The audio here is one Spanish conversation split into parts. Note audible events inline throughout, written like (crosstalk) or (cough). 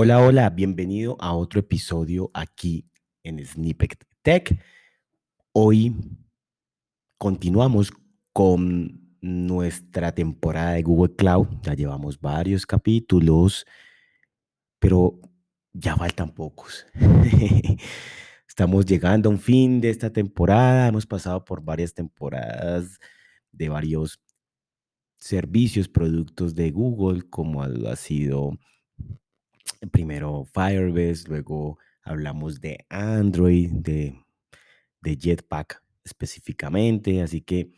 Hola, hola, bienvenido a otro episodio aquí en Snippet Tech. Hoy continuamos con nuestra temporada de Google Cloud. Ya llevamos varios capítulos, pero ya faltan pocos. (laughs) Estamos llegando a un fin de esta temporada. Hemos pasado por varias temporadas de varios servicios, productos de Google, como ha sido primero Firebase, luego hablamos de Android, de, de Jetpack específicamente, así que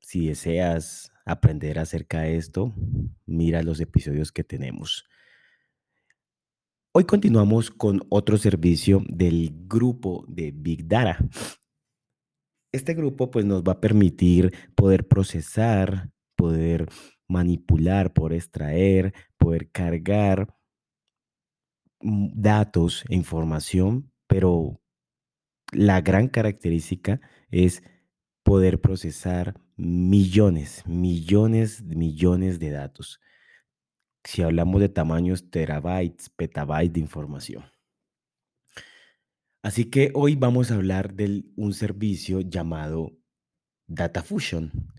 si deseas aprender acerca de esto, mira los episodios que tenemos. Hoy continuamos con otro servicio del grupo de Big Data. Este grupo pues nos va a permitir poder procesar, poder manipular, poder extraer, poder cargar datos e información, pero la gran característica es poder procesar millones, millones, millones de datos. Si hablamos de tamaños terabytes, petabytes de información. Así que hoy vamos a hablar de un servicio llamado Data Fusion,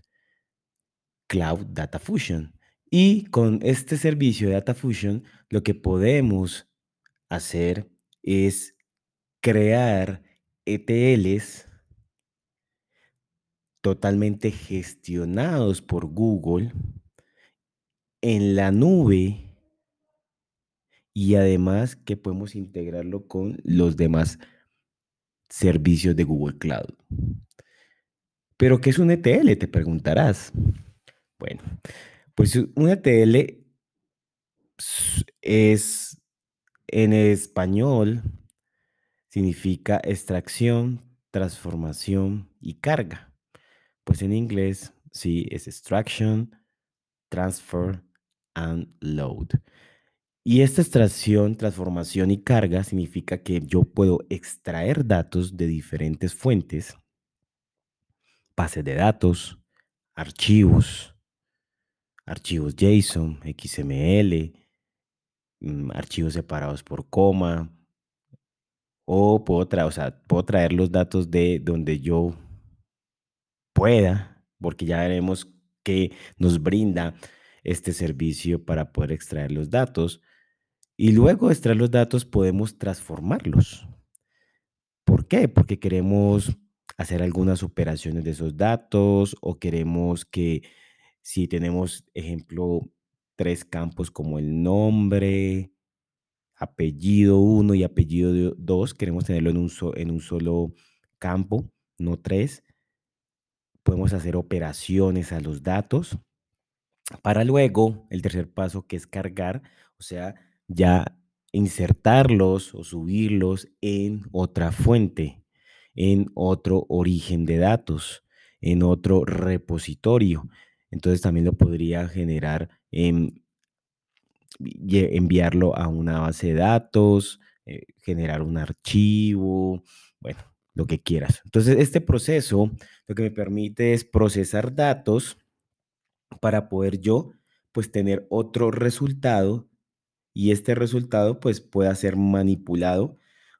Cloud Data Fusion. Y con este servicio de Data Fusion, lo que podemos hacer es crear ETLs totalmente gestionados por Google en la nube y además que podemos integrarlo con los demás servicios de Google Cloud. Pero ¿qué es un ETL? Te preguntarás. Bueno, pues un ETL es en español significa extracción, transformación y carga. Pues en inglés sí es extraction, transfer and load. Y esta extracción, transformación y carga significa que yo puedo extraer datos de diferentes fuentes, bases de datos, archivos, archivos JSON, XML, archivos separados por coma, o puedo, traer, los datos de donde yo pueda, porque ya veremos que nos brinda este servicio para poder extraer los datos. Y luego de extraer los datos podemos transformarlos. ¿Por qué? Porque queremos hacer algunas operaciones de esos datos o queremos que si tenemos, ejemplo, tres campos como el nombre, apellido 1 y apellido 2. Queremos tenerlo en un, en un solo campo, no tres. Podemos hacer operaciones a los datos para luego el tercer paso que es cargar, o sea, ya insertarlos o subirlos en otra fuente, en otro origen de datos, en otro repositorio. Entonces también lo podría generar en enviarlo a una base de datos, eh, generar un archivo, bueno, lo que quieras. Entonces, este proceso lo que me permite es procesar datos para poder yo, pues, tener otro resultado y este resultado, pues, pueda ser manipulado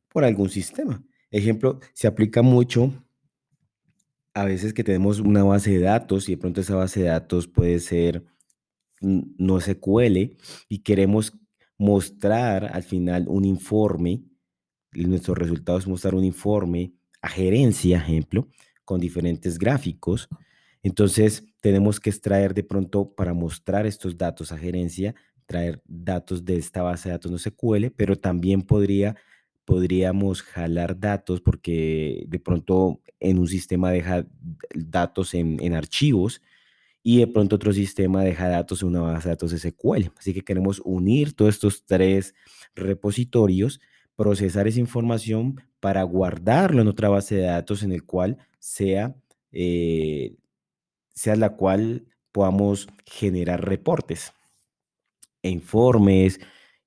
por algún sistema. Ejemplo, se aplica mucho a veces que tenemos una base de datos y de pronto esa base de datos puede ser no SQL y queremos mostrar al final un informe, nuestro resultado es mostrar un informe a gerencia, ejemplo, con diferentes gráficos. Entonces, tenemos que extraer de pronto para mostrar estos datos a gerencia, traer datos de esta base de datos no SQL, pero también podría podríamos jalar datos porque de pronto en un sistema deja datos en, archivos y de pronto otro sistema deja datos en una base de datos SQL. Así que queremos unir todos estos tres repositorios, procesar esa información para guardarlo en otra base de datos en el cual sea, eh, sea la cual podamos generar reportes e informes,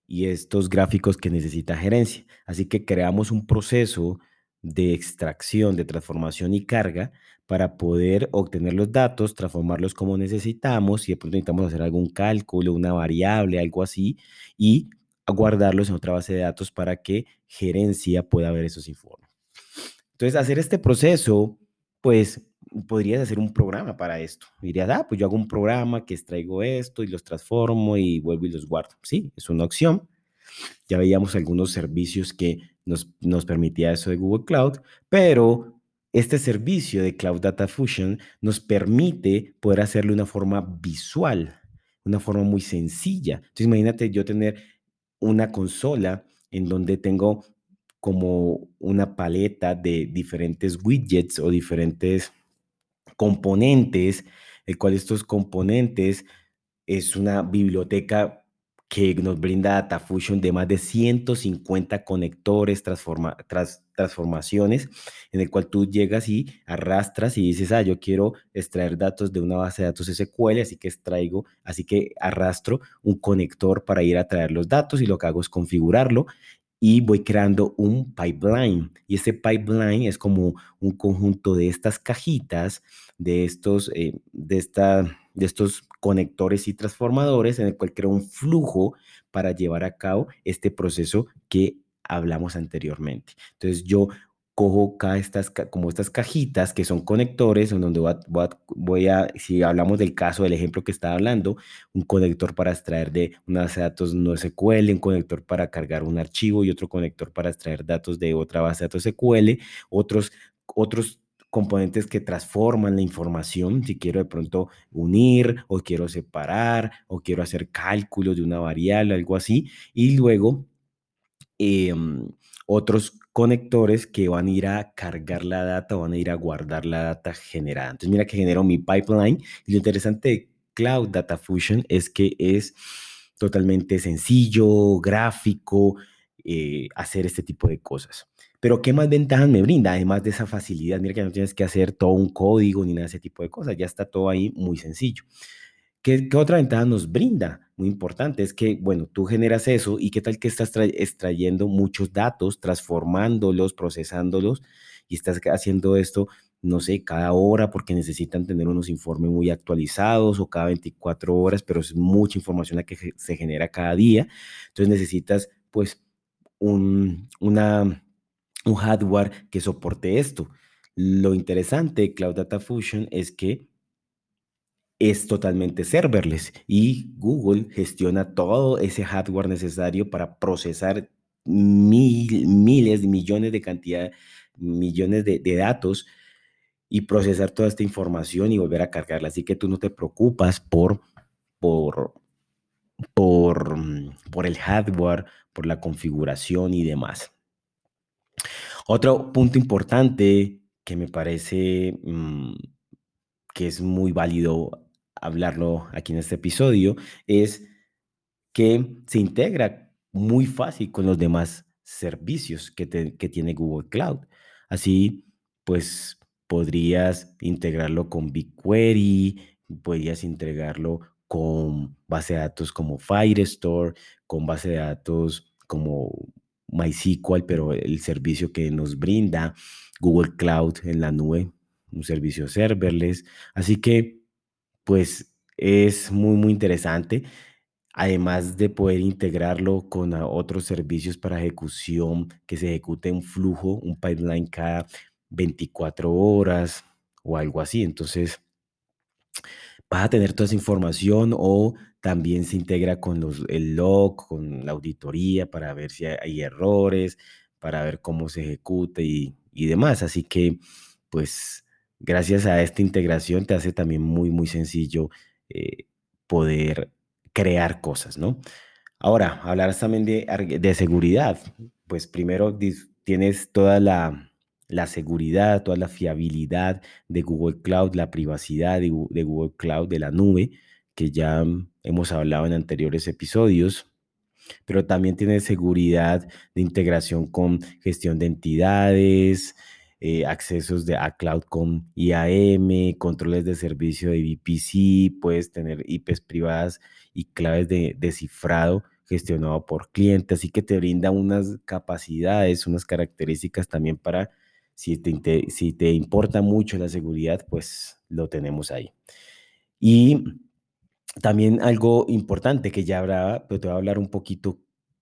y estos gráficos que necesita gerencia. Así que creamos un proceso de extracción, de transformación y carga para poder obtener los datos, transformarlos como necesitamos, y de pronto necesitamos hacer algún cálculo, una variable, algo así, y guardarlos en otra base de datos para que gerencia pueda ver esos informes. Entonces, hacer este proceso, pues podrías hacer un programa para esto. Dirías, ah, pues yo hago un programa que extraigo esto y los transformo y vuelvo y los guardo. Sí, es una opción. Ya veíamos algunos servicios que nos, nos permitía eso de Google Cloud, pero este servicio de Cloud Data Fusion nos permite poder hacerlo de una forma visual, una forma muy sencilla. Entonces, imagínate yo tener una consola en donde tengo como una paleta de diferentes widgets o diferentes componentes, el cual estos componentes es una biblioteca que nos brinda DataFusion de más de 150 conectores, transforma, transformaciones, en el cual tú llegas y arrastras y dices, ah, yo quiero extraer datos de una base de datos SQL, así que extraigo, así que arrastro un conector para ir a traer los datos y lo que hago es configurarlo y voy creando un pipeline. Y ese pipeline es como un conjunto de estas cajitas, de estos, eh, de esta, de estos conectores y transformadores en el cual creo un flujo para llevar a cabo este proceso que hablamos anteriormente. Entonces yo cojo cada estas, como estas cajitas que son conectores, en donde voy a, si hablamos del caso, del ejemplo que estaba hablando, un conector para extraer de una base de datos no SQL, un conector para cargar un archivo y otro conector para extraer datos de otra base de datos SQL, otros, otros componentes que transforman la información, si quiero de pronto unir o quiero separar o quiero hacer cálculos de una variable, algo así, y luego em, otros conectores que van a ir a cargar la data, van a ir a guardar la data generada. Entonces, mira que genero mi pipeline. Lo interesante de Cloud Data Fusion es que es totalmente sencillo, gráfico, eh, hacer este tipo de cosas. Pero ¿qué más ventajas me brinda? Además de esa facilidad, mira que no tienes que hacer todo un código ni nada de ese tipo de cosas, ya está todo ahí muy sencillo. ¿Qué, otra ventaja nos brinda? Muy importante, es que, bueno, tú generas eso y qué tal que estás extrayendo muchos datos, transformándolos, procesándolos y estás haciendo esto, no sé, cada hora porque necesitan tener unos informes muy actualizados o cada 24 horas, pero es mucha información la que se genera cada día. Entonces necesitas, pues, un, una, un hardware que soporte esto. Lo interesante de Cloud Data Fusion es que es totalmente serverless y Google gestiona todo ese hardware necesario para procesar mil, miles, millones de cantidad, millones de, datos y procesar toda esta información y volver a cargarla. Así que tú no te preocupas por, por, por, por el hardware, por la configuración y demás. Otro punto importante que me parece mm, que es muy válido hablarlo aquí en este episodio, es que se integra muy fácil con los demás servicios que, tiene Google Cloud. Así, pues podrías integrarlo con BigQuery, podrías integrarlo con base de datos como Firestore, con base de datos como MySQL, pero el servicio que nos brinda Google Cloud en la nube, un servicio serverless. Así que pues es muy, muy interesante. Además de poder integrarlo con otros servicios para ejecución, que se ejecute un flujo, un pipeline cada 24 horas o algo así. Entonces, vas a tener toda esa información o también se integra con los, el log, con la auditoría para ver si hay errores, para ver cómo se ejecuta y, y demás. Así que, pues, gracias a esta integración te hace también muy, muy sencillo eh, poder crear cosas, ¿no? Ahora, hablar también de, seguridad. Pues primero tienes toda la, seguridad, toda la fiabilidad de Google Cloud, la privacidad de, de Google Cloud, de la nube, que ya hemos hablado en anteriores episodios. Pero también tienes seguridad de integración con gestión de entidades, eh, accesos de, a cloud con IAM, controles de servicio de VPC, puedes tener IPs privadas y claves de, cifrado gestionado por cliente, así que te brinda unas capacidades, unas características también para, si te, importa mucho la seguridad, pues lo tenemos ahí. Y también algo importante que ya habrá, pero te voy a hablar un poquito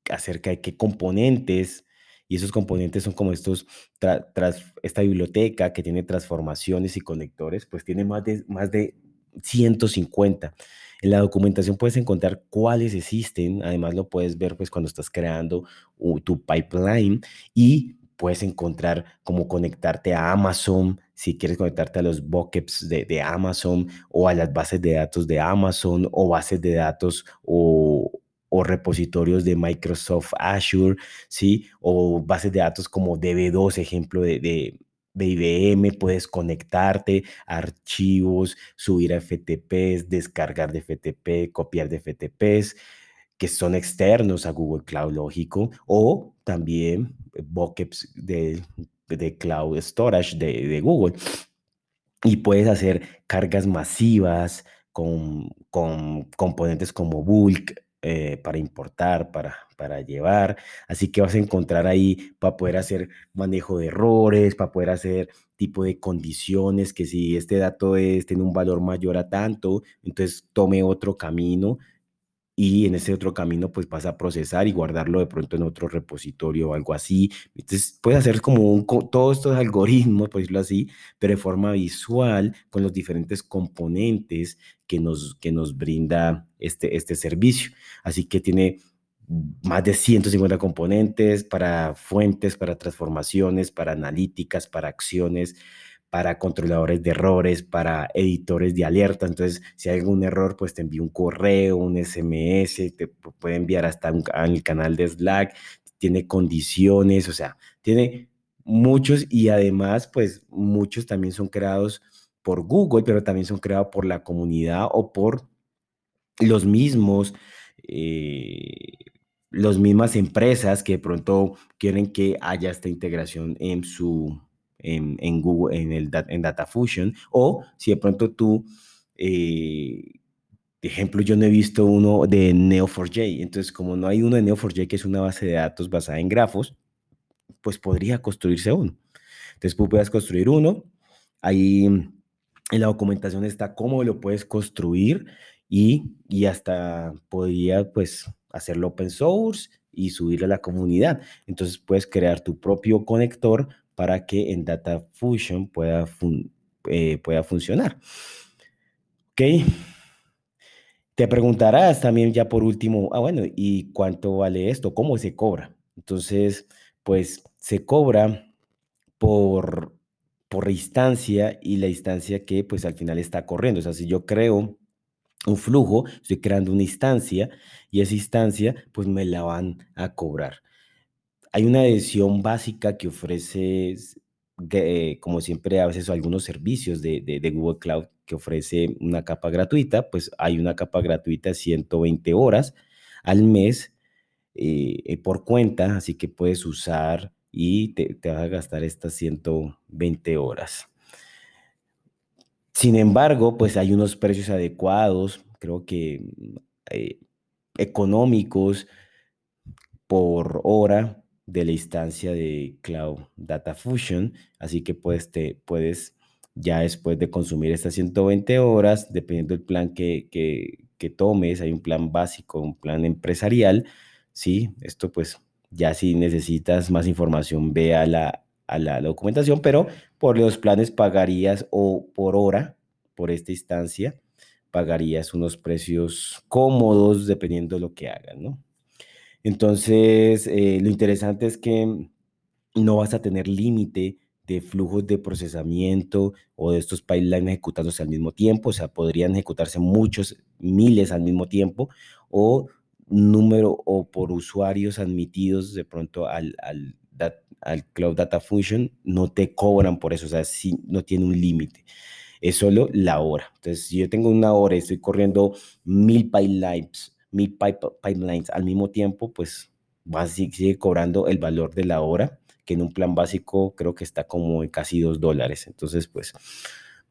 acerca de qué componentes, y esos componentes son como estos, tras esta biblioteca que tiene transformaciones y conectores, pues tiene más de, más de 150. En la documentación puedes encontrar cuáles existen, además lo puedes ver pues cuando estás creando tu pipeline y puedes encontrar cómo conectarte a Amazon, si quieres conectarte a los buckets de, Amazon o a las bases de datos de Amazon o bases de datos o, repositorios de Microsoft Azure, ¿sí? O bases de datos como DB2, ejemplo de, de, de IBM, puedes conectarte archivos, subir a FTPs, descargar de FTP, copiar de FTPs que son externos a Google Cloud, lógico, o también buckets de, de Cloud Storage de, de Google. Y puedes hacer cargas masivas con, con componentes como Bulk, eh, para importar, para, para llevar. Así que vas a encontrar ahí para poder hacer manejo de errores, para poder hacer tipo de condiciones, que si este dato es, tiene un valor mayor a tanto, entonces tome otro camino y en ese otro camino pues vas a procesar y guardarlo de pronto en otro repositorio o algo así. Entonces puedes hacer como un, todos estos (laughs) algoritmos, por decirlo así, pero de forma visual con los diferentes componentes que nos, que nos brinda este, este servicio. Así que tiene más de 150 componentes para fuentes, para transformaciones, para analíticas, para acciones, para controladores de errores, para editores de alerta. Entonces, si hay algún error, pues te envía un correo, un SMS, te puede enviar hasta un, al canal de Slack, tiene condiciones, o sea, tiene muchos y además, pues muchos también son creados por Google, pero también son creados por la comunidad o por los mismos, eh, las mismas empresas que de pronto quieren que haya esta integración en su, en, Google, en, el, en DataFusion, o si de pronto tú, eh, de ejemplo, yo no he visto uno de Neo4j, entonces como no hay uno de Neo4j que es una base de datos basada en grafos, pues podría construirse uno. Entonces tú puedes construir uno, ahí en la documentación está cómo lo puedes construir y, y hasta podría pues hacerlo open source y subirlo a la comunidad. Entonces puedes crear tu propio conector para que en Data Fusion pueda, eh, pueda funcionar. ¿Ok? Te preguntarás también ya por último, ah, bueno, ¿y cuánto vale esto? ¿Cómo se cobra? Entonces, pues se cobra por, por instancia y la instancia que pues al final está corriendo. O sea, si yo creo un flujo, estoy creando una instancia y esa instancia pues me la van a cobrar. Hay una edición básica que ofrece, eh, como siempre, a veces algunos servicios de, Google Cloud que ofrece una capa gratuita, pues hay una capa gratuita 120 horas al mes eh, eh, por cuenta, así que puedes usar y te vas a gastar estas 120 horas. Sin embargo, pues hay unos precios adecuados, creo que económicos por hora de la instancia de Cloud Data Fusion, así que pues te puedes ya después de consumir estas 120 horas, dependiendo del plan que, que, tomes, hay un plan básico, un plan empresarial, ¿sí? Esto pues ya si necesitas más información, ve a la, a la documentación, pero por los planes pagarías o por hora, por esta instancia, pagarías unos precios cómodos dependiendo de lo que hagan, ¿no? Entonces, eh, lo interesante es que no vas a tener límite de flujos de procesamiento o de estos pipelines ejecutándose al mismo tiempo, o sea, podrían ejecutarse muchos, miles al mismo tiempo, o número o por usuarios admitidos de pronto al, al, Cloud Data Function, no te cobran por eso, o sea, no tiene un límite, es solo la hora. Entonces, si yo tengo una hora y estoy corriendo mil pipelines mil pipelines al mismo tiempo, pues va seguir cobrando el valor de la hora, que en un plan básico creo que está como en casi dos dólares. Entonces, pues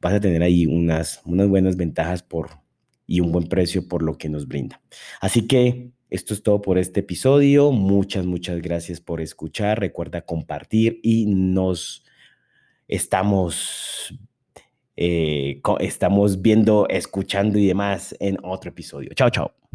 vas a tener ahí unas, unas buenas ventajas por, y un buen precio por lo que nos brinda. Así que esto es todo por este episodio. Muchas, muchas gracias por escuchar. Recuerda compartir y nos estamos, eh, estamos viendo, escuchando y demás en otro episodio. Chao, chao.